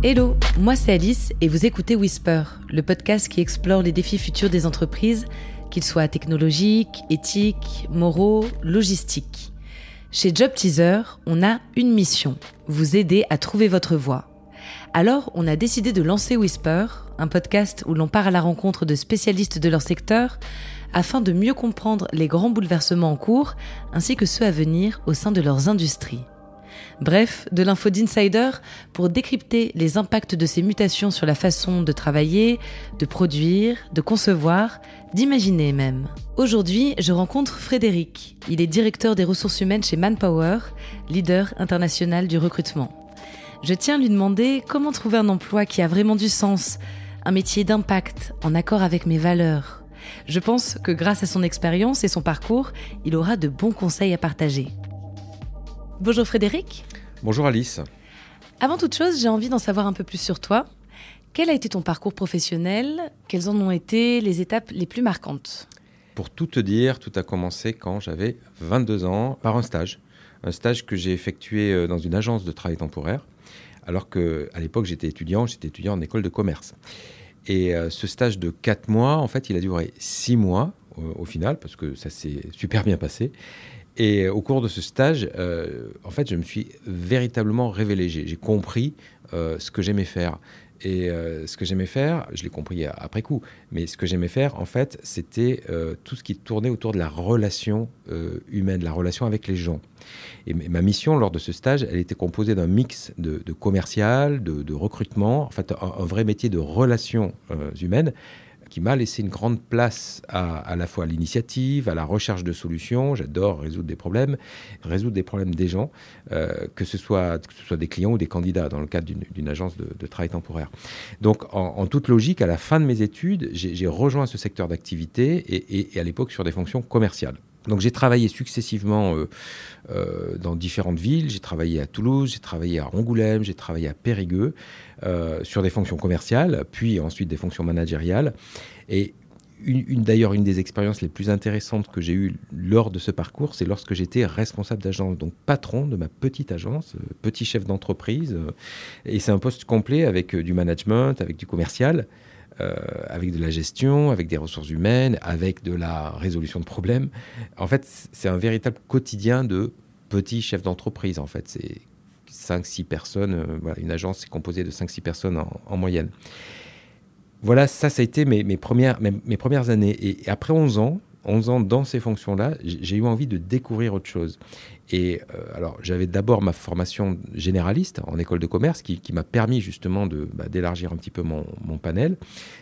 Hello, moi c'est Alice et vous écoutez Whisper, le podcast qui explore les défis futurs des entreprises, qu'ils soient technologiques, éthiques, moraux, logistiques. Chez Job Teaser, on a une mission, vous aider à trouver votre voie. Alors, on a décidé de lancer Whisper, un podcast où l'on part à la rencontre de spécialistes de leur secteur afin de mieux comprendre les grands bouleversements en cours ainsi que ceux à venir au sein de leurs industries. Bref, de l'info d'insider pour décrypter les impacts de ces mutations sur la façon de travailler, de produire, de concevoir, d'imaginer même. Aujourd'hui, je rencontre Frédéric. Il est directeur des ressources humaines chez Manpower, leader international du recrutement. Je tiens à lui demander comment trouver un emploi qui a vraiment du sens, un métier d'impact, en accord avec mes valeurs. Je pense que grâce à son expérience et son parcours, il aura de bons conseils à partager. Bonjour Frédéric. Bonjour Alice. Avant toute chose, j'ai envie d'en savoir un peu plus sur toi. Quel a été ton parcours professionnel? Quelles en ont été les étapes les plus marquantes? Pour tout te dire, tout a commencé quand j'avais 22 ans par un stage. Un stage que j'ai effectué euh, dans une agence de travail temporaire, alors qu'à l'époque j'étais étudiant, j'étais étudiant en école de commerce. Et euh, ce stage de 4 mois, en fait, il a duré 6 mois au final, parce que ça s'est super bien passé. Et au cours de ce stage, euh, en fait, je me suis véritablement révélé. J'ai compris euh, ce que j'aimais faire. Et euh, ce que j'aimais faire, je l'ai compris après coup, mais ce que j'aimais faire, en fait, c'était tout ce qui tournait autour de la relation humaine, la relation avec les gens. Et ma mission lors de ce stage, elle était composée d'un mix de, commercial, de, recrutement, en fait, un, un, vrai métier de relations humaines qui m'a laissé une grande place à, la fois à l'initiative, à la recherche de solutions. J'adore résoudre des problèmes, résoudre des problèmes des gens, euh, que, ce soit, des clients ou des candidats dans le cadre d'une agence de, travail temporaire. Donc, en, toute logique, à la fin de mes études, j'ai rejoint ce secteur d'activité et à l'époque sur des fonctions commerciales. Donc j'ai travaillé successivement euh, euh, dans différentes villes. J'ai travaillé à Toulouse, j'ai travaillé à Angoulême, j'ai travaillé à Périgueux euh, sur des fonctions commerciales, puis ensuite des fonctions managériales. Et d'ailleurs, une des expériences les plus intéressantes que j'ai eues lors de ce parcours, c'est lorsque j'étais responsable d'agence, donc patron de ma petite agence, petit chef d'entreprise. et c'est un poste complet avec du management, avec du commercial. Euh, avec de la gestion, avec des ressources humaines, avec de la résolution de problèmes. En fait, c'est un véritable quotidien de petits chefs d'entreprise. En fait, c'est 5-6 personnes. Euh, une agence est composée de 5-6 personnes en, moyenne. Voilà, ça, ça a été mes, mes premières, mes, mes, premières années. Et après 11 ans, 11 ans dans ces fonctions-là, j'ai eu envie de découvrir autre chose. Et euh, alors, j'avais d'abord ma formation généraliste en école de commerce qui, m'a permis justement bah, d'élargir un petit peu mon, mon, panel.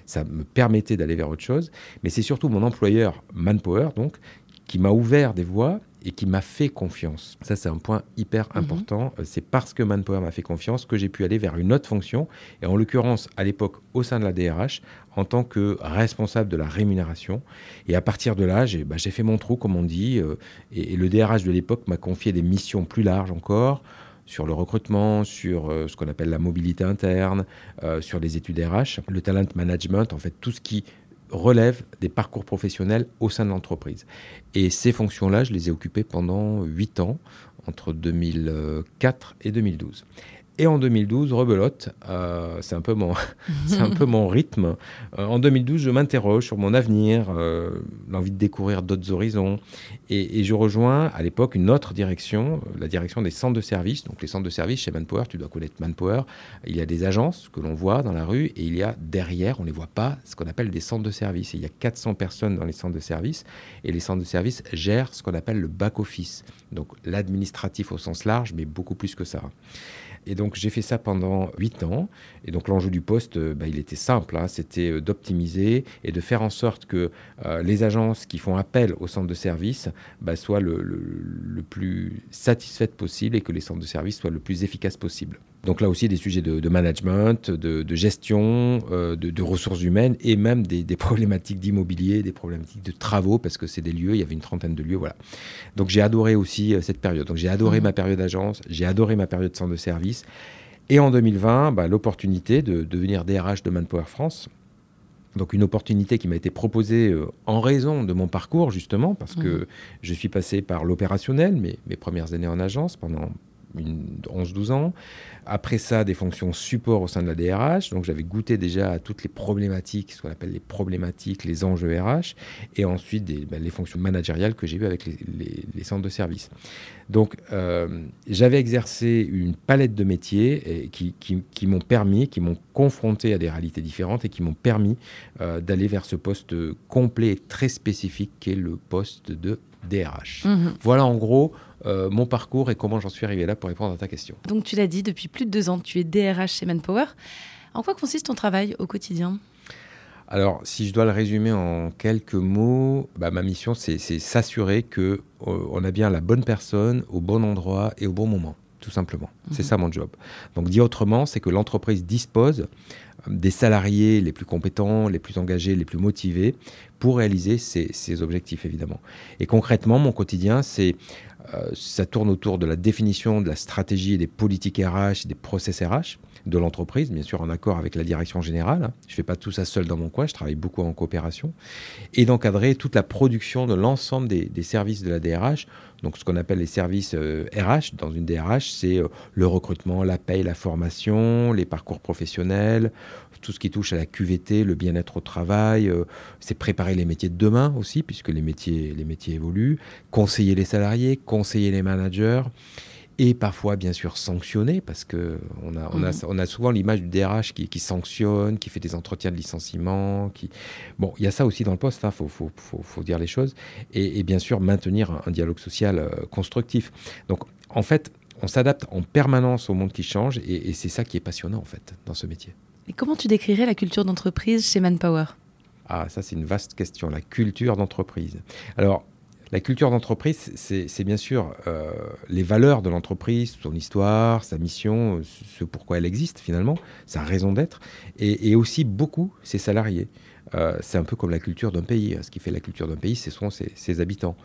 Ça me permettait d'aller vers autre chose. Mais c'est surtout mon employeur Manpower, donc, qui m'a ouvert des voies et qui m'a fait confiance. Ça, c'est un point hyper mhm. important. Euh, c'est parce que Manpower m'a fait confiance que j'ai pu aller vers une autre fonction, et en l'occurrence, à l'époque, au sein de la DRH, en tant que responsable de la rémunération. Et à partir de là, j'ai bah, fait mon trou, comme on dit, euh, et, le DRH de l'époque m'a confié des missions plus larges encore sur le recrutement, sur euh, ce qu'on appelle la mobilité interne, sur les études RH, le talent management, en fait tout ce qui relève des parcours professionnels au sein de l'entreprise. Et ces fonctions-là, je les ai occupées pendant 8 ans, entre 2004 et 2012. Et en 2012, rebelote, euh, c'est un peu mon, un peu mon rythme. Euh, en 2012, je m'interroge sur mon avenir, euh, l'envie de découvrir d'autres horizons, et, je rejoins à l'époque une autre direction, la direction des centres de services. Donc les centres de services chez Manpower, tu dois connaître Manpower. Il y a des agences que l'on voit dans la rue, et il y a derrière, on les voit pas, ce qu'on appelle des centres de services. il y a 400 personnes dans les centres de services, et les centres de services gèrent ce qu'on appelle le back office, donc l'administratif au sens large, mais beaucoup plus que ça. Et donc j'ai fait ça pendant 8 ans. Et donc l'enjeu du poste, euh, bah, il était simple, hein. c'était euh, d'optimiser et de faire en sorte que euh, les agences qui font appel au centre de service bah, soient le, le, plus satisfaites possible et que les centres de service soient le plus efficaces possible. Donc là aussi des sujets de, management, de, gestion, de, ressources humaines et même des, des problématiques d'immobilier, des problématiques de travaux parce que c'est des lieux, il y avait une trentaine de lieux, voilà. Donc j'ai adoré aussi cette période. Donc j'ai adoré mmh. ma période d'agence, j'ai adoré ma période de centre de service. Et en 2020, bah, l'opportunité de devenir DRH de Manpower France. Donc une opportunité qui m'a été proposée euh, en raison de mon parcours, justement, parce que mmh. je suis passé par l'opérationnel, mes, mes premières années en agence, pendant 11-12 ans. Après ça, des fonctions support au sein de la DRH. Donc j'avais goûté déjà à toutes les problématiques, ce qu'on appelle les problématiques, les enjeux RH, et ensuite des, ben, les fonctions managériales que j'ai vues avec les, centres de services. Donc euh, j'avais exercé une palette de métiers qui, m'ont permis, qui m'ont confronté à des réalités différentes et qui m'ont permis euh, d'aller vers ce poste complet et très spécifique qui est le poste de DRH. Mhm. Voilà en gros euh, mon parcours et comment j'en suis arrivé là pour répondre à ta question. Donc tu l'as dit, depuis plus de deux ans, tu es DRH chez Manpower. En quoi consiste ton travail au quotidien? Alors, si je dois le résumer en quelques mots, bah, ma mission, c'est s'assurer que euh, on a bien la bonne personne au bon endroit et au bon moment, tout simplement. C'est mhm. ça mon job. Donc, dit autrement, c'est que l'entreprise dispose des salariés les plus compétents, les plus engagés, les plus motivés pour réaliser ces, objectifs, évidemment. Et concrètement, mon quotidien, c'est euh, ça tourne autour de la définition de la stratégie et des politiques RH, des process RH de l'entreprise, bien sûr en accord avec la direction générale. Je ne fais pas tout ça seul dans mon coin, je travaille beaucoup en coopération. Et d'encadrer toute la production de l'ensemble des, services de la DRH. Donc ce qu'on appelle les services RH euh, dans une DRH, c'est euh, le recrutement, la paye, la formation, les parcours professionnels, tout ce qui touche à la QVT, le bien-être au travail, euh, c'est préparer les métiers de demain aussi, puisque les métiers, les métiers évoluent, conseiller les salariés, conseiller les managers et parfois bien sûr sanctionner parce que on a, on a, mhm. on a souvent l'image du DRH qui, qui, sanctionne, qui fait des entretiens de licenciement, qui bon il y a ça aussi dans le poste, il hein, faut, faut, faut, faut, dire les choses et, bien sûr maintenir un, dialogue social euh, constructif. Donc en fait on s'adapte en permanence au monde qui change et, et c'est ça qui est passionnant en fait dans ce métier. Et comment tu décrirais la culture d'entreprise chez Manpower? Ah, ça c'est une vaste question, la culture d'entreprise. Alors, la culture d'entreprise, c'est bien sûr euh, les valeurs de l'entreprise, son histoire, sa mission, ce pourquoi elle existe finalement, sa raison d'être, et, aussi beaucoup ses salariés. Euh, c'est un peu comme la culture d'un pays. Ce qui fait la culture d'un pays, ce sont ses habitants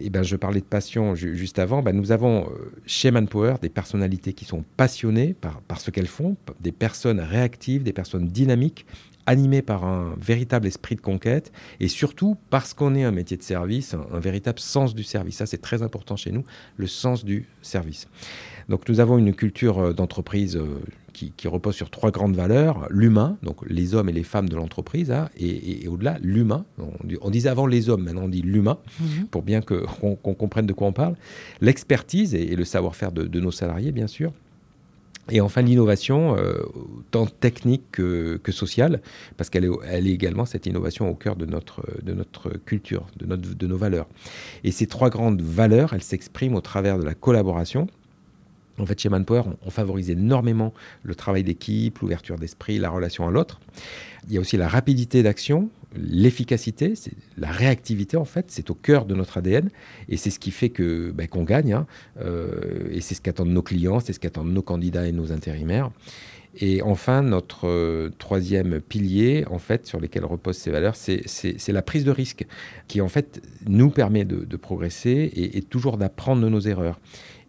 eh ben, je parlais de passion juste avant, ben, nous avons euh, chez Manpower des personnalités qui sont passionnées par, par ce qu'elles font, des personnes réactives, des personnes dynamiques, animées par un véritable esprit de conquête, et surtout parce qu'on est un métier de service, un, véritable sens du service. Ça, c'est très important chez nous, le sens du service. Donc nous avons une culture euh, d'entreprise euh, qui, repose sur trois grandes valeurs. L'humain, donc les hommes et les femmes de l'entreprise, hein, et, au-delà, l'humain. On, disait avant les hommes, maintenant on dit l'humain, mhm. pour bien qu'on comprenne de quoi on parle. L'expertise et, le savoir-faire de, nos salariés, bien sûr. Et enfin, l'innovation, euh, tant technique que, sociale, parce qu'elle est, est également cette innovation au cœur de notre, de notre culture, de, notre, de nos valeurs. Et ces trois grandes valeurs, elles s'expriment au travers de la collaboration, en fait, chez Manpower, on, favorise énormément le travail d'équipe, l'ouverture d'esprit, la relation à l'autre. Il y a aussi la rapidité d'action, l'efficacité, la réactivité en fait, c'est au cœur de notre ADN et c'est ce qui fait que ben, qu'on gagne. Hein. Euh, et c'est ce qu'attendent nos clients, c'est ce qu'attendent nos candidats et nos intérimaires. Et enfin, notre euh, troisième pilier, en fait, sur lequel reposent ces valeurs, c'est la prise de risque, qui en fait nous permet de, progresser et, toujours d'apprendre de nos erreurs.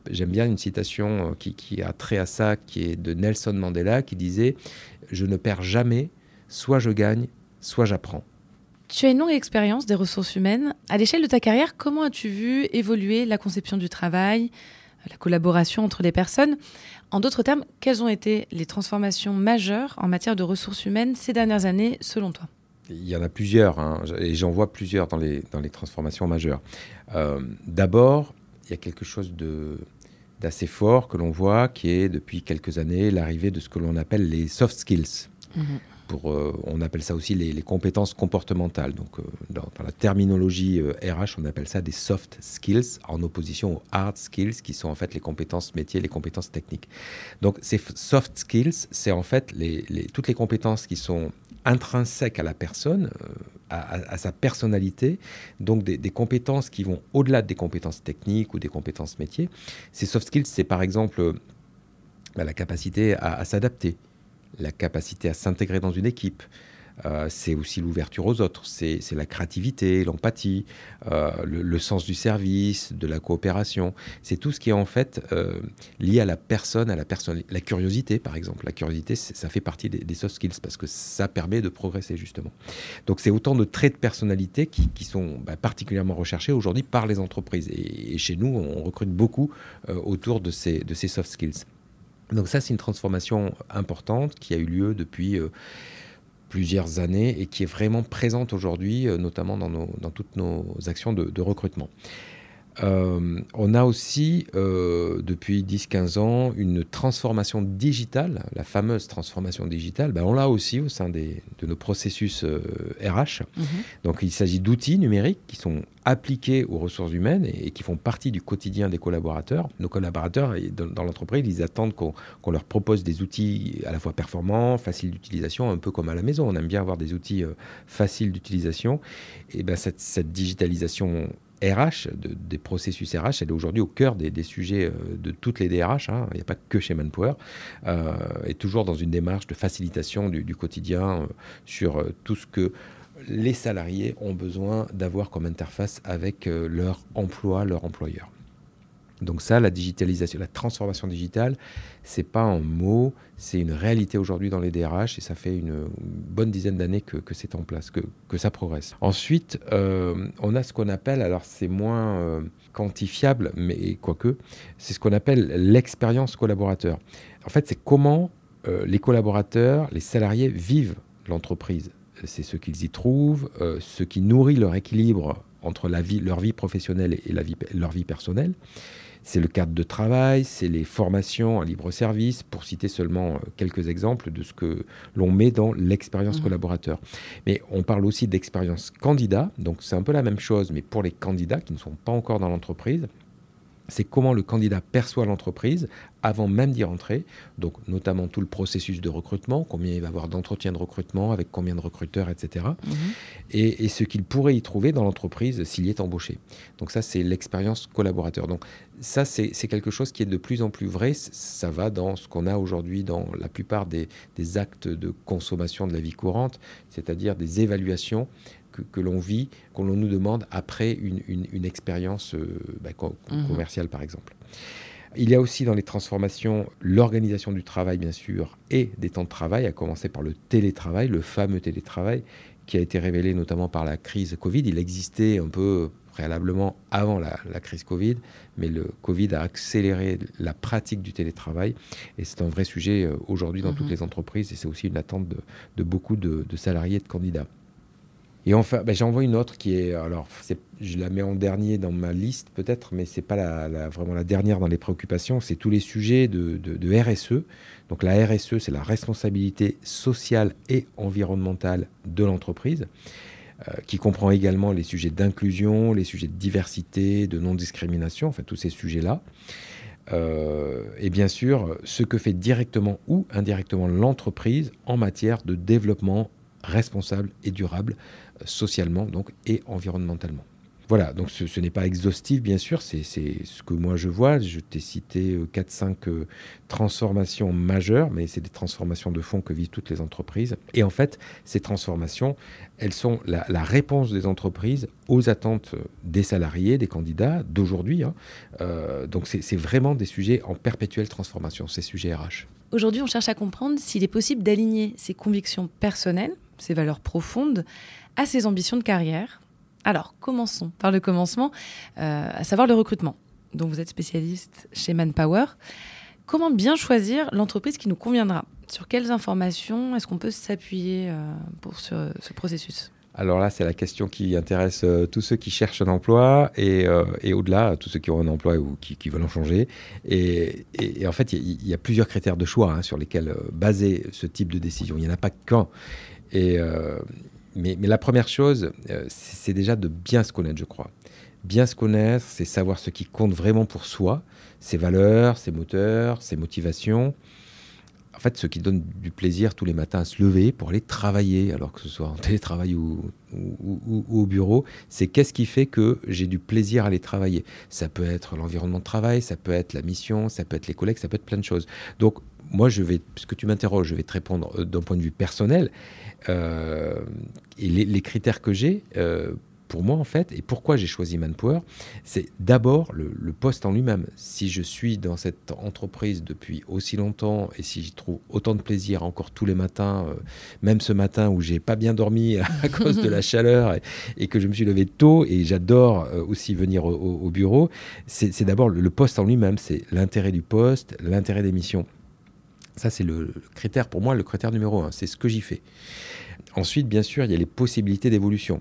J'aime bien une citation euh, qui, a trait à ça, qui est de Nelson Mandela, qui disait Je ne perds jamais, soit je gagne, soit j'apprends. Tu as une longue expérience des ressources humaines. À l'échelle de ta carrière, comment as-tu vu évoluer la conception du travail, la collaboration entre les personnes? En d'autres termes, quelles ont été les transformations majeures en matière de ressources humaines ces dernières années, selon toi? Il y en a plusieurs, hein, et j'en vois plusieurs dans les, dans les transformations majeures. Euh, d'abord, il y a quelque chose d'assez fort que l'on voit, qui est depuis quelques années l'arrivée de ce que l'on appelle les soft skills. Mhm. Euh, on appelle ça aussi les, compétences comportementales. Donc, euh, dans, la terminologie RH, euh, on appelle ça des soft skills, en opposition aux hard skills, qui sont en fait les compétences métiers, les compétences techniques. Donc, ces soft skills, c'est en fait toutes les compétences qui sont intrinsèques à la personne, à, sa personnalité, donc des, compétences qui vont au-delà des compétences techniques ou des compétences métiers. Ces soft skills, c'est par exemple bah, la capacité à, s'adapter, la capacité à s'intégrer dans une équipe, Euh, c'est aussi l'ouverture aux autres, c'est la créativité, l'empathie, euh, le, sens du service, de la coopération. C'est tout ce qui est en fait euh, lié à la personne, à la personne. La curiosité, par exemple. La curiosité, ça fait partie des, soft skills parce que ça permet de progresser justement. Donc c'est autant de traits de personnalité qui, sont bah, particulièrement recherchés aujourd'hui par les entreprises. Et, chez nous, on recrute beaucoup autour de ces, de ces soft skills. Donc ça, c'est une transformation importante qui a eu lieu depuis plusieurs années et qui est vraiment présente aujourd'hui, euh, notamment dans, toutes nos actions de, recrutement. Euh, on a aussi, euh, depuis 10-15 ans, une transformation digitale, la fameuse transformation digitale. Ben, on l'a aussi au sein des, de nos processus RH. Mhm. Donc il s'agit d'outils numériques qui sont appliqués aux ressources humaines et, qui font partie du quotidien des collaborateurs. Nos collaborateurs dans, l'entreprise, ils attendent qu'on leur propose des outils à la fois performants, faciles d'utilisation, un peu comme à la maison. On aime bien avoir des outils euh, faciles d'utilisation. Et ben cette, cette digitalisation RH, des processus RH, elle est aujourd'hui au cœur des, sujets euh, de toutes les DRH, hein. il n'y a pas que chez Manpower, euh, et toujours dans une démarche de facilitation du, quotidien sur tout ce que les salariés ont besoin d'avoir comme interface avec euh, leur emploi, leur employeur. Donc ça, la digitalisation, la transformation digitale, c'est pas un mot, c'est une réalité aujourd'hui dans les DRH et ça fait une bonne dizaine d'années que, c'est en place, que, ça progresse. Ensuite, euh, on a ce qu'on appelle, alors c'est moins euh, quantifiable, mais quoique, c'est ce qu'on appelle l'expérience collaborateur. En fait, c'est comment les collaborateurs, les salariés vivent l'entreprise c'est ce qu'ils y trouvent, euh, ce qui nourrit leur équilibre entre leur vie professionnelle et leur vie personnelle. C'est le cadre de travail, c'est les formations en libre service, pour citer seulement euh, quelques exemples de ce que l'on met dans l'expérience mmh. collaborateur. Mais on parle aussi d'expérience candidat, donc c'est un peu la même chose, mais pour les candidats qui ne sont pas encore dans l'entreprise c'est comment le candidat perçoit l'entreprise avant même d'y rentrer, donc notamment tout le processus de recrutement, combien il va avoir d'entretien de recrutement, avec combien de recruteurs, etc. Mhm. Et, ce qu'il pourrait y trouver dans l'entreprise s'il y est embauché. Donc ça, c'est l'expérience collaborateur. Donc ça, c'est quelque chose qui est de plus en plus vrai. Ça va dans ce qu'on a aujourd'hui dans la plupart des, des actes de consommation de la vie courante, c'est-à-dire des évaluations que, l'on vit, qu'on nous demande après une, expérience euh, bah, mhm. commerciale, par exemple. Il y a aussi dans les transformations l'organisation du travail, bien sûr, et des temps de travail, à commencer par le télétravail, le fameux télétravail, qui a été révélé notamment par la crise Covid. Il existait un peu préalablement avant la, crise Covid, mais le Covid a accéléré la pratique du télétravail, et c'est un vrai sujet euh, aujourd'hui dans mhm. toutes les entreprises, et c'est aussi une attente de, beaucoup de, de salariés et de candidats. Et enfin, ben, j'en vois une autre qui est, alors, je la mets en dernier dans ma liste peut-être, mais c'est pas vraiment la dernière dans les préoccupations. C'est tous les sujets de, RSE. Donc la RSE, c'est la responsabilité sociale et environnementale de l'entreprise, euh, qui comprend également les sujets d'inclusion, les sujets de diversité, de non-discrimination, enfin tous ces sujets-là. Euh, et bien sûr, ce que fait directement ou indirectement l'entreprise en matière de développement responsable et durable socialement donc, et environnementalement. Voilà, donc ce, n'est pas exhaustif, bien sûr, c'est ce que moi je vois. Je t'ai cité 4-5 euh, euh, transformations majeures, mais c'est des transformations de fond que vivent toutes les entreprises. Et en fait, ces transformations, elles sont la, réponse des entreprises aux attentes des salariés, des candidats d'aujourd'hui. Hein. Euh, donc c'est vraiment des sujets en perpétuelle transformation, ces sujets RH. Aujourd'hui, on cherche à comprendre s'il est possible d'aligner ses convictions personnelles, ses valeurs profondes, à ses ambitions de carrière. Alors, commençons par le commencement, euh, à savoir le recrutement. Donc, vous êtes spécialiste chez Manpower. Comment bien choisir l'entreprise qui nous conviendra? Sur quelles informations est-ce qu'on peut s'appuyer euh, pour ce, processus? Alors là, c'est la question qui intéresse euh, tous ceux qui cherchent un emploi et, au-delà, tous ceux qui ont un emploi ou qui, veulent en changer. Et, en fait, il y, a plusieurs critères de choix hein, sur lesquels baser ce type de décision. Il n'y en a pas qu'un. Et, mais, la première chose, euh, c'est déjà de bien se connaître, je crois. Bien se connaître, c'est savoir ce qui compte vraiment pour soi, ses valeurs, ses moteurs, ses motivations. En fait, ce qui donne du plaisir tous les matins à se lever pour aller travailler, alors que ce soit en télétravail ou, au bureau, c'est qu'est-ce qui fait que j'ai du plaisir à aller travailler. Ça peut être l'environnement de travail, ça peut être la mission, ça peut être les collègues, ça peut être plein de choses. Donc, moi, je vais, puisque tu m'interroges, je vais te répondre euh, d'un point de vue personnel. Euh, et les, critères que j'ai, euh, pour moi, en fait, et pourquoi j'ai choisi Manpower, c'est d'abord le, poste en lui-même. Si je suis dans cette entreprise depuis aussi longtemps et si j'y trouve autant de plaisir encore tous les matins, même ce matin où j'ai pas bien dormi à cause de la chaleur et, que je me suis levé tôt et j'adore aussi venir au, bureau, c'est d'abord le poste en lui-même, c'est l'intérêt du poste, l'intérêt des missions. Ça, c'est le critère, pour moi, le critère numéro un. C'est ce que j'y fais. Ensuite, bien sûr, il y a les possibilités d'évolution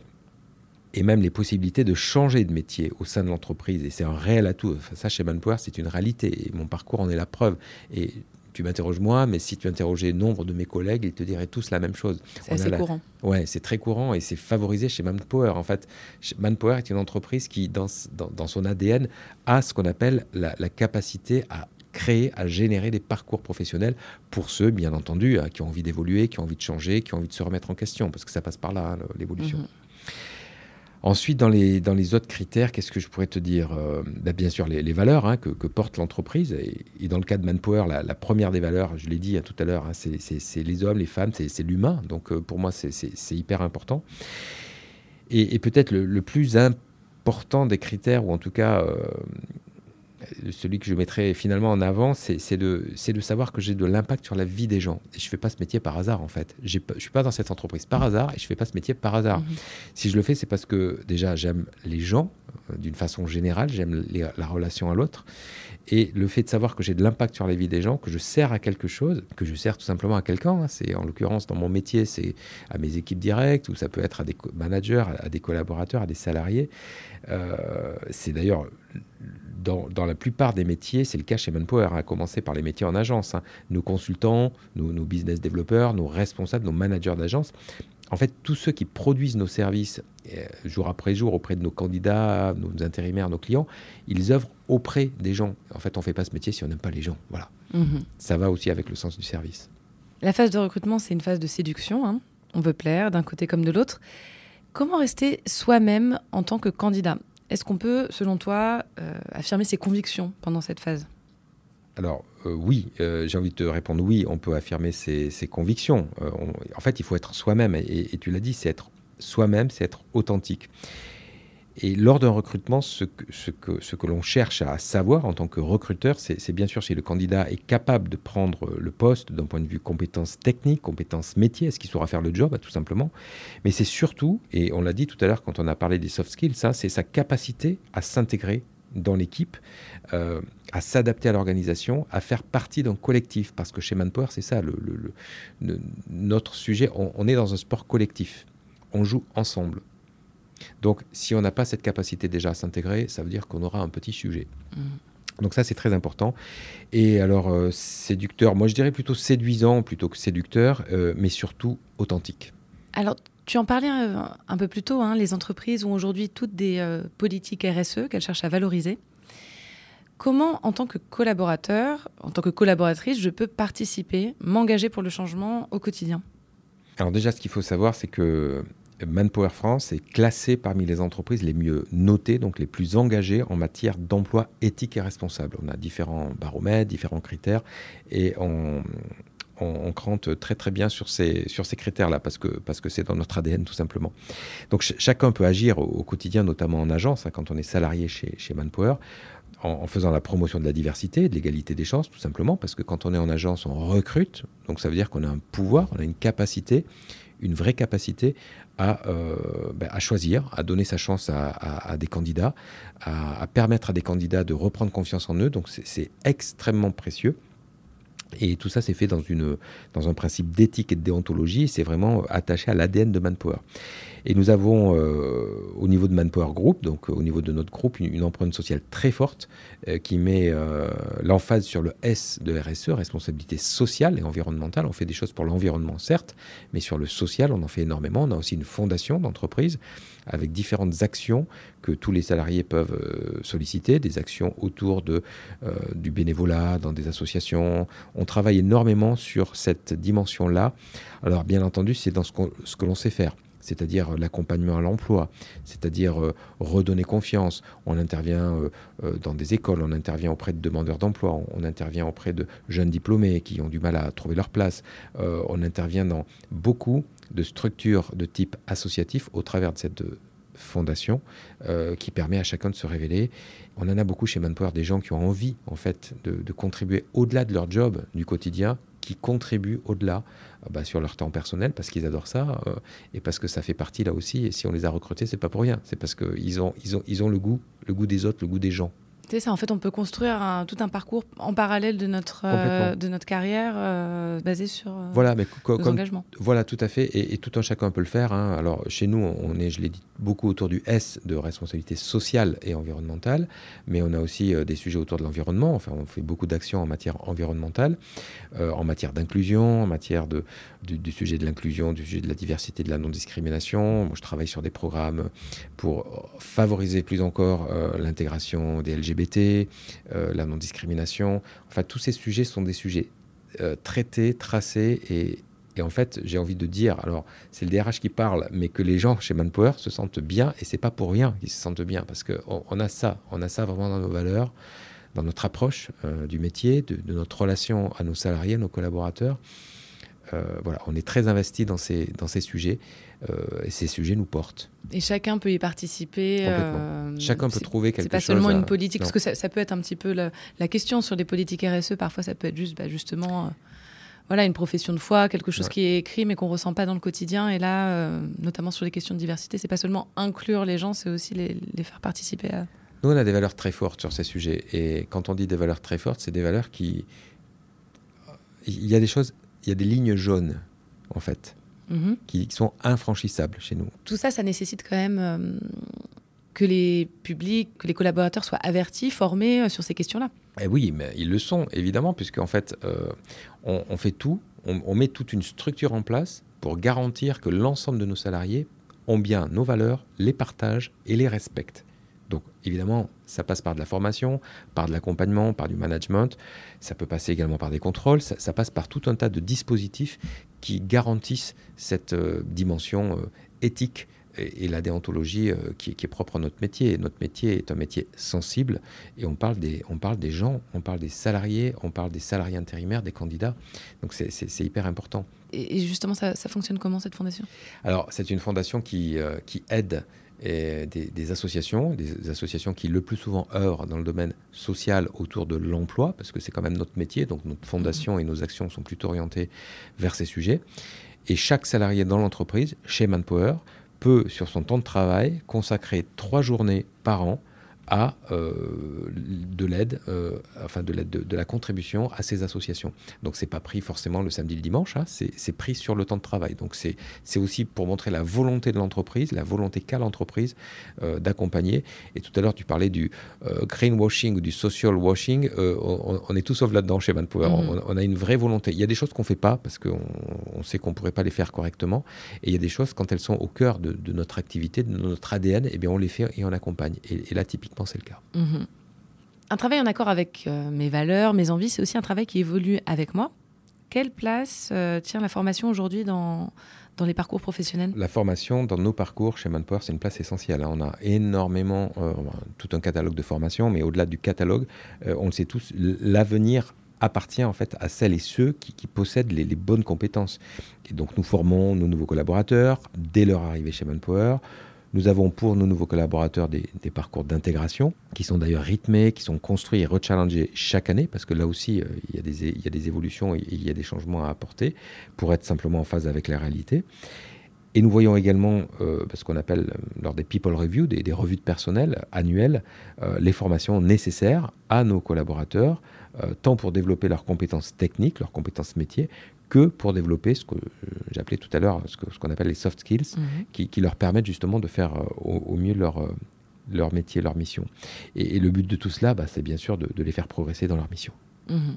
et même les possibilités de changer de métier au sein de l'entreprise. Et c'est un réel atout. ça, chez Manpower, c'est une réalité. Et mon parcours en est la preuve. Et tu m'interroges moi, mais si tu interrogeais nombre de mes collègues, ils te diraient tous la même chose. C'est assez courant. Ouais, c'est très courant et c'est favorisé chez Manpower. En fait, Manpower est une entreprise qui, dans, dans, son ADN, a ce qu'on appelle la, la capacité à créer, à générer des parcours professionnels pour ceux, bien entendu, hein, qui ont envie d'évoluer, qui ont envie de changer, qui ont envie de se remettre en question, parce que ça passe par là, hein, l'évolution. Mhm. Ensuite, dans les, dans les autres critères, qu'est-ce que je pourrais te dire euh, bah, Bien sûr, les, valeurs hein, que, porte l'entreprise. Et, dans le cas de Manpower, la, première des valeurs, je l'ai dit tout à l'heure, c'est les hommes, les femmes, c'est l'humain. Donc euh, pour moi, c'est hyper important. Et, peut-être le, plus important des critères, ou en tout cas euh, celui que je mettrais finalement en avant, c'est de, de savoir que j'ai de l'impact sur la vie des gens. Et je ne fais pas ce métier par hasard, en fait. Je ne suis pas dans cette entreprise par hasard et je ne fais pas ce métier par hasard. Mhm. Si je le fais, c'est parce que déjà, j'aime les gens euh, d'une façon générale, j'aime la relation à l'autre. Et le fait de savoir que j'ai de l'impact sur la vie des gens, que je sers à quelque chose, que je sers tout simplement à quelqu'un, hein, c'est en l'occurrence dans mon métier, c'est à mes équipes directes, ou ça peut être à des managers, à des collaborateurs, à des salariés. Euh, c'est d'ailleurs dans, la plupart des métiers, c'est le cas chez Manpower, à commencer par les métiers en agence. Hein. Nos consultants, nos, business développeurs, nos responsables, nos managers d'agence, en fait, tous ceux qui produisent nos services euh, jour après jour auprès de nos candidats, nos intérimaires, nos clients, ils œuvrent auprès des gens. En fait, on ne fait pas ce métier si on n'aime pas les gens. Voilà. Mhm. Ça va aussi avec le sens du service. La phase de recrutement, c'est une phase de séduction. Hein. On veut plaire d'un côté comme de l'autre. Comment rester soi-même en tant que candidat? Est-ce qu'on peut, selon toi, euh, affirmer ses convictions pendant cette phase? Alors euh, oui, euh, j'ai envie de te répondre oui, on peut affirmer ses, convictions. en fait, il faut être soi-même, et, tu l'as dit, c'est être soi-même, c'est être authentique. Et lors d'un recrutement, ce que, l'on cherche à savoir en tant que recruteur, c'est bien sûr si le candidat est capable de prendre le poste d'un point de vue compétences techniques, compétences métiers, est-ce qu'il saura faire le job, tout simplement. Mais c'est surtout, et on l'a dit tout à l'heure quand on a parlé des soft skills, ça, c'est sa capacité à s'intégrer dans l'équipe, euh, à s'adapter à l'organisation, à faire partie d'un collectif. Parce que chez Manpower, c'est ça, notre sujet, on est dans un sport collectif. On joue ensemble donc, si on n'a pas cette capacité déjà à s'intégrer, ça veut dire qu'on aura un petit sujet. Mm. Donc ça, c'est très important. Et alors, euh, séducteur, moi je dirais plutôt séduisant plutôt que séducteur, euh, mais surtout authentique. Alors, tu en parlais euh, un, peu plus tôt, hein, les entreprises ont aujourd'hui toutes des politiques RSE qu'elles cherchent à valoriser. Comment, en tant que collaborateur, en tant que collaboratrice, je peux participer, m'engager pour le changement au quotidien? Alors déjà, ce qu'il faut savoir, c'est que Manpower France est classé parmi les entreprises les mieux notées, donc les plus engagées en matière d'emploi éthique et responsable. On a différents baromètres, différents critères, et on, crante très très bien sur ces, sur ces critères-là, parce que c'est parce que dans notre ADN tout simplement. Donc chacun peut agir au, quotidien, notamment en agence, hein, quand on est salarié chez, chez Manpower, en, faisant la promotion de la diversité, de l'égalité des chances, tout simplement, parce que quand on est en agence, on recrute, donc ça veut dire qu'on a un pouvoir, on a une capacité, une vraie capacité euh, ben, à, choisir, à donner sa chance à, des candidats, à, permettre à des candidats de reprendre confiance en eux. Donc c'est extrêmement précieux. Et tout ça, c'est fait dans, dans un principe d'éthique et de déontologie. C'est vraiment attaché à l'ADN de Manpower. Et nous avons, euh, au niveau de Manpower Group, donc au niveau de notre groupe, une, empreinte sociale très forte euh, qui met l'emphase sur le S de RSE, responsabilité sociale et environnementale. On fait des choses pour l'environnement, certes, mais sur le social, on en fait énormément. On a aussi une fondation d'entreprise avec différentes actions que tous les salariés peuvent euh, solliciter, des actions autour de, euh, du bénévolat, dans des associations. On travaille énormément sur cette dimension-là. Alors bien entendu, c'est dans ce que l'on sait faire. C'est-à-dire l'accompagnement à l'emploi, c'est-à-dire euh, redonner confiance. On intervient euh, euh, dans des écoles, on intervient auprès de demandeurs d'emploi, on, intervient auprès de jeunes diplômés qui ont du mal à trouver leur place, on intervient dans beaucoup de structures de type associatif au travers de cette fondation qui permet à chacun de se révéler. On en a beaucoup chez Manpower, des gens qui ont envie en fait de contribuer au-delà de leur job du quotidien qui contribuent au-delà bah, sur leur temps personnel parce qu'ils adorent ça euh, et parce que ça fait partie là aussi. Et si on les a recrutés, c'est pas pour rien. C'est parce qu'ils ils ont, ont le goût, le goût des autres, le goût des gens ça, en fait, on peut construire tout un parcours en parallèle de notre, euh, de notre carrière euh, basé sur euh, voilà, mais nos engagements. Voilà, tout à fait. Et, tout un chacun peut le faire. Hein. Alors, chez nous, on est, je l'ai dit, beaucoup autour du S de responsabilité sociale et environnementale, mais on a aussi des sujets autour de l'environnement. Enfin, on fait beaucoup d'actions en matière environnementale, en matière d'inclusion, en matière de, du, sujet de l'inclusion, du sujet de la diversité, de la non-discrimination. Moi, je travaille sur des programmes pour favoriser plus encore l'intégration des LGBT euh, la non-discrimination. Enfin, tous ces sujets sont des sujets euh, traités, tracés et, en fait, j'ai envie de dire, alors c'est le DRH qui parle, mais que les gens chez Manpower se sentent bien, et c'est pas pour rien qu'ils se sentent bien, parce qu'on on a ça, on a ça vraiment dans nos valeurs, dans notre approche euh, du métier, de, notre relation à nos salariés, nos collaborateurs. Voilà, on est très investi dans ces, dans ces sujets. Euh, et ces sujets nous portent. Et chacun peut y participer. Euh, chacun peut trouver quelque chose. C'est pas seulement une politique, parce que ça, peut être un petit peu la, question sur les politiques RSE. Parfois, ça peut être juste, bah, justement, euh, voilà, une profession de foi, quelque chose qui est écrit mais qu'on ressent pas dans le quotidien. Et là, notamment sur les questions de diversité, c'est pas seulement inclure les gens, c'est aussi les, les, faire participer à. Nous, on a des valeurs très fortes sur ces sujets. Et quand on dit des valeurs très fortes, c'est des valeurs qui. Il y a des choses, il y a des lignes jaunes, en fait. Mhm. qui sont infranchissables chez nous. Tout ça, ça nécessite quand même euh, que les publics, que les collaborateurs soient avertis, formés euh, sur ces questions-là. Eh oui, mais ils le sont, évidemment, puisqu'en fait, euh, on, fait tout, on, met toute une structure en place pour garantir que l'ensemble de nos salariés ont bien nos valeurs, les partagent et les respectent. Donc évidemment, ça passe par de la formation, par de l'accompagnement, par du management, ça peut passer également par des contrôles, ça, passe par tout un tas de dispositifs qui garantissent cette euh, dimension euh, éthique et, la déontologie euh, qui, est propre à notre métier. notre métier est un métier sensible et on parle, des, on parle des gens, on parle des salariés, on parle des salariés intérimaires, des candidats. Donc c'est hyper important. Et justement, ça, fonctionne comment cette fondation? Alors c'est une fondation qui, qui aide et des, associations, des associations qui le plus souvent œuvrent dans le domaine social autour de l'emploi, parce que c'est quand même notre métier, donc notre fondation et nos actions sont plutôt orientées vers ces sujets. Et chaque salarié dans l'entreprise, chez Manpower, peut, sur son temps de travail, consacrer trois journées par an à euh, de l'aide, euh, enfin de l'aide, de, la contribution à ces associations. Donc c'est pas pris forcément le samedi, le dimanche, hein, c'est pris sur le temps de travail. Donc c'est aussi pour montrer la volonté de l'entreprise, la volonté qu'a l'entreprise euh, d'accompagner. Et tout à l'heure tu parlais du greenwashing ou du social washing. On, est tous sauf là-dedans chez Manpower. Mm-hmm. On, a une vraie volonté. Il y a des choses qu'on fait pas parce qu'on on sait qu'on pourrait pas les faire correctement. Et il y a des choses quand elles sont au cœur de, notre activité, de notre ADN, eh bien on les fait et on accompagne. Et, et là typiquement c'est le cas. Mhm. Un travail en accord avec euh, mes valeurs, mes envies, c'est aussi un travail qui évolue avec moi. Quelle place euh, tient la formation aujourd'hui dans, dans les parcours professionnels? La formation dans nos parcours chez Manpower, c'est une place essentielle. Hein. On a énormément, euh, tout un catalogue de formation, mais au-delà du catalogue, on le sait tous, l'avenir appartient en fait à celles et ceux qui, possèdent les, les, bonnes compétences. Et donc nous formons nos nouveaux collaborateurs dès leur arrivée chez Manpower. Nous avons pour nos nouveaux collaborateurs des, parcours d'intégration qui sont d'ailleurs rythmés, qui sont construits et rechallengés chaque année, parce que là aussi, euh, il, y a des, il, y a des, évolutions et il y a des changements à apporter pour être simplement en phase avec la réalité. Et nous voyons également, euh, ce qu'on appelle euh, lors des people reviews, des, des revues de personnel annuelles, les formations nécessaires à nos collaborateurs, tant pour développer leurs compétences techniques, leurs compétences métiers, que pour développer ce que j'appelais tout à l'heure, ce qu'on appelle les soft skills, mhm. qui, leur permettent justement de faire euh, au, mieux leur, euh, leur métier, leur mission. Et, le but de tout cela, bah, c'est bien sûr de, les faire progresser dans leur mission. Mhm.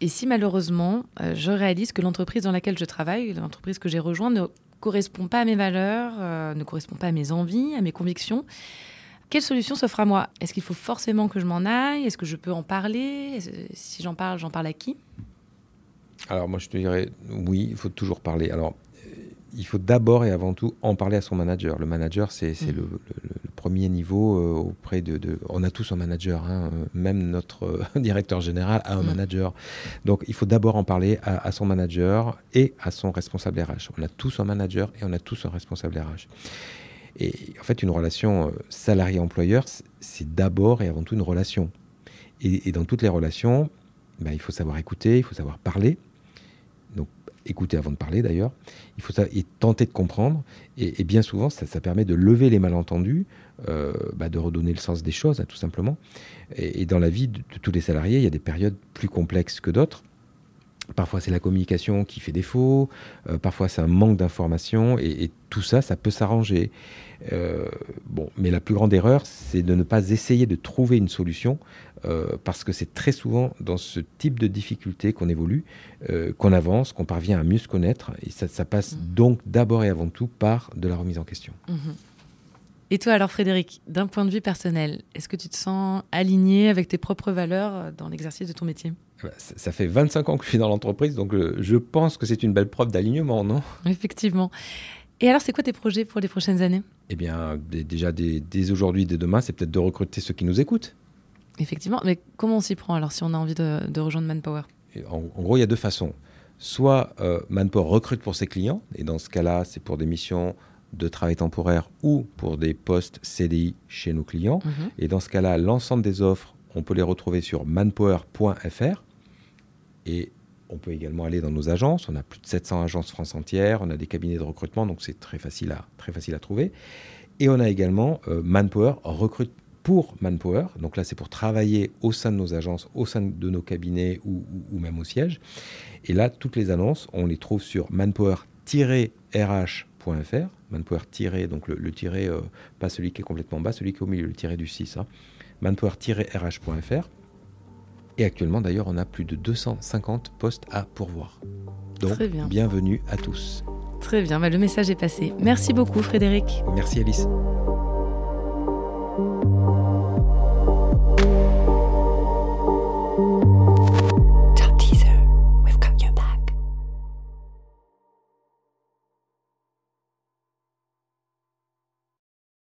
Et si malheureusement, euh, je réalise que l'entreprise dans laquelle je travaille, l'entreprise que j'ai rejointe, ne correspond pas à mes valeurs, ne correspond pas à mes envies, à mes convictions, quelle solution s'offre à moi? Est-ce qu'il faut forcément que je m'en aille? Est-ce que je peux en parler? Si j'en parle, j'en parle à qui? Alors moi je te dirais oui, il faut toujours parler. Alors il faut d'abord et avant tout en parler à son manager. Le manager, c'est mm. le, premier niveau euh, auprès de, On a tous un manager, hein, même notre euh, directeur général a un mm. manager. Donc il faut d'abord en parler à, son manager et à son responsable RH. On a tous un manager et on a tous un responsable RH. Et en fait, une relation euh, salarié-employeur, c'est d'abord et avant tout une relation. Et, dans toutes les relations, ben, il faut savoir écouter, il faut savoir parler écouter avant de parler d'ailleurs. Il faut ça, et tenter de comprendre. Et, bien souvent, ça, permet de lever les malentendus, euh, bah, de redonner le sens des choses, hein, tout simplement. Et, dans la vie de, tous les salariés, il y a des périodes plus complexes que d'autres. Parfois, c'est la communication qui fait défaut. Euh, parfois, c'est un manque d'information. Et, tout ça, ça peut s'arranger. Euh, bon, mais la plus grande erreur, c'est de ne pas essayer de trouver une solution, parce que c'est très souvent dans ce type de difficulté qu'on évolue, qu'on avance, qu'on parvient à mieux se connaître, et ça, passe mmh. donc d'abord et avant tout par de la remise en question. Mmh. Et toi alors Frédéric, d'un point de vue personnel, est-ce que tu te sens aligné avec tes propres valeurs dans l'exercice de ton métier? Bah, ça fait 25 ans que je suis dans l'entreprise, donc je pense que c'est une belle preuve d'alignement, non? Effectivement. Et alors, c'est quoi tes projets pour les prochaines années? Eh bien, déjà, dès, aujourd'hui, dès demain, c'est peut-être de recruter ceux qui nous écoutent. Effectivement, mais comment on s'y prend alors si on a envie de, rejoindre Manpower? En, gros, il y a deux façons. Soit euh, Manpower recrute pour ses clients, et dans ce cas-là, c'est pour des missions de travail temporaire ou pour des postes CDI chez nos clients. Mhm. Et dans ce cas-là, l'ensemble des offres, on peut les retrouver sur manpower.fr. Et on peut également aller dans nos agences. On a plus de 700 agences France entière. On a des cabinets de recrutement, donc c'est très facile à, très facile à trouver. Et on a également euh, Manpower recrute pour Manpower. Donc là, c'est pour travailler au sein de nos agences, au sein de nos cabinets ou, même au siège. Et là, toutes les annonces, on les trouve sur manpower-rh.fr. Manpower- donc le, tiré, euh, pas celui qui est complètement bas, celui qui est au milieu, le tiré du 6. Hein. Manpower-rh.fr. Et actuellement, d'ailleurs, on a plus de 250 postes à pourvoir. Donc, bienvenue à tous. Très bien, bah, le message est passé. Merci beaucoup, Frédéric. Merci, Alice.